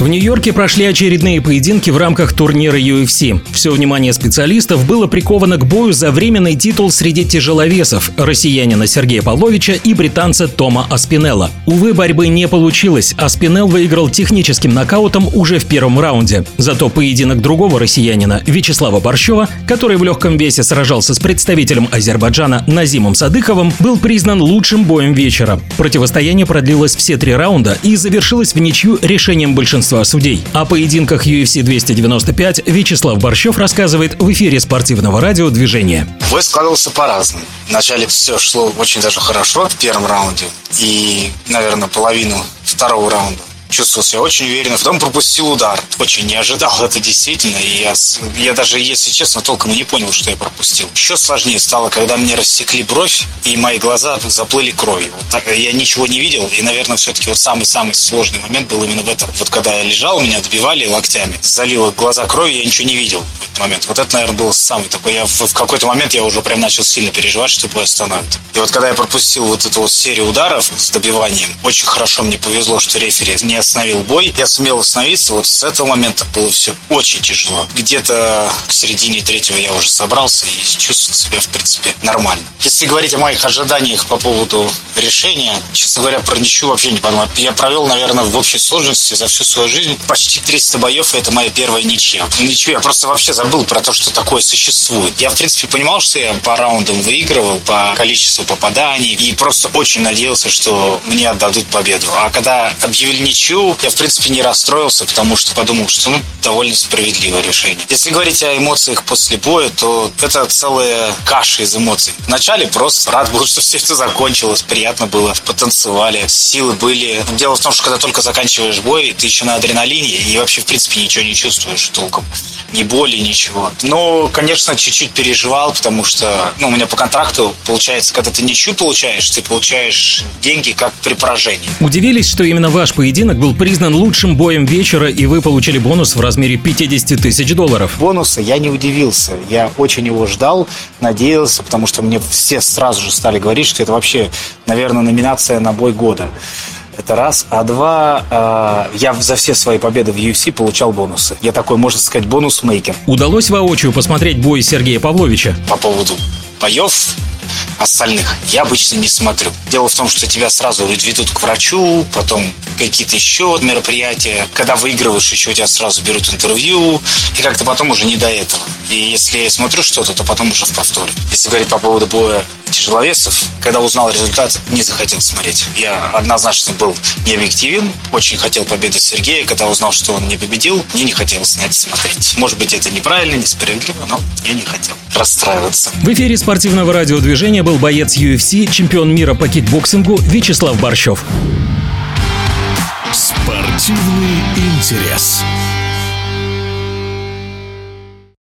В Нью-Йорке прошли очередные поединки в рамках турнира UFC. Все внимание специалистов было приковано к бою за временный титул среди тяжеловесов – россиянина Сергея Павловича и британца Тома Аспинелла. Увы, борьбы не получилось. Аспинелл выиграл техническим нокаутом уже в первом раунде. Зато поединок другого россиянина Вячеслава Борщева, который в легком весе сражался с представителем Азербайджана Назимом Садыховым, был признан лучшим боем вечера. Противостояние продлилось все три раунда и завершилось в ничью решением большинства большинства судей. О поединках UFC 295 Вячеслав Борщев рассказывает в эфире спортивного радио «Движение». Бой складывался по-разному. Вначале все шло очень даже хорошо в первом раунде. И, наверное, половину второго раунда чувствовал себя очень уверенно. Потом пропустил удар. Очень не ожидал это действительно. И я, я даже, если честно, толком не понял, что я пропустил. Еще сложнее стало, когда мне рассекли бровь, и мои глаза заплыли кровью. Вот так, я ничего не видел. И, наверное, все-таки вот самый-самый сложный момент был именно в этом. Вот когда я лежал, меня добивали локтями, залило глаза кровью, я ничего не видел в этот момент. Вот это, наверное, был самый такой. Я в, в какой-то момент я уже прям начал сильно переживать, что бой остановит. И вот когда я пропустил вот эту вот серию ударов с добиванием, очень хорошо мне повезло, что рефери не остановил бой. Я сумел остановиться. Вот с этого момента было все очень тяжело. Где-то к середине третьего я уже собрался и чувствовал себя, в принципе, нормально. Если говорить о моих ожиданиях по поводу решения, честно говоря, про ничего вообще не подумал. Я провел, наверное, в общей сложности за всю свою жизнь почти 300 боев, и это моя первая ничья. Ничего, я просто вообще забыл про то, что такое существует. Я, в принципе, понимал, что я по раундам выигрывал, по количеству попаданий, и просто очень надеялся, что мне отдадут победу. А когда объявили ничью, я в принципе, не расстроился, потому что подумал, что ну, довольно справедливое решение. Если говорить о эмоциях после боя, то это целая каша из эмоций. Вначале просто рад был, что все это закончилось, приятно было, потанцевали, силы были. Дело в том, что когда только заканчиваешь бой, ты еще на адреналине и вообще, в принципе, ничего не чувствуешь толком ни боли, ничего. Но, конечно, чуть-чуть переживал, потому что, ну, у меня по контракту получается, когда ты ничью получаешь, ты получаешь деньги как при поражении. Удивились, что именно ваш поединок был признан лучшим боем вечера, и вы получили бонус в размере 50 тысяч долларов. Бонуса я не удивился. Я очень его ждал, надеялся, потому что мне все сразу же стали говорить, что это вообще, наверное, номинация на бой года. Это раз. А два, э, я за все свои победы в UFC получал бонусы. Я такой, можно сказать, бонус-мейкер. Удалось воочию посмотреть бой Сергея Павловича? По поводу боев остальных я обычно не смотрю. Дело в том, что тебя сразу ведут к врачу, потом какие-то еще мероприятия. Когда выигрываешь, еще тебя сразу берут интервью, и как-то потом уже не до этого. И если я смотрю что-то, то потом уже в повторе. Если говорить по поводу боя тяжеловесов, когда узнал результат, не захотел смотреть. Я однозначно был не объективен, очень хотел победы Сергея. Когда узнал, что он не победил, мне не хотелось на это смотреть. Может быть, это неправильно, несправедливо, но я не хотел расстраиваться. В эфире спортивного радиодвижения был боец UFC, чемпион мира по кикбоксингу Вячеслав Борщев. Спортивный интерес.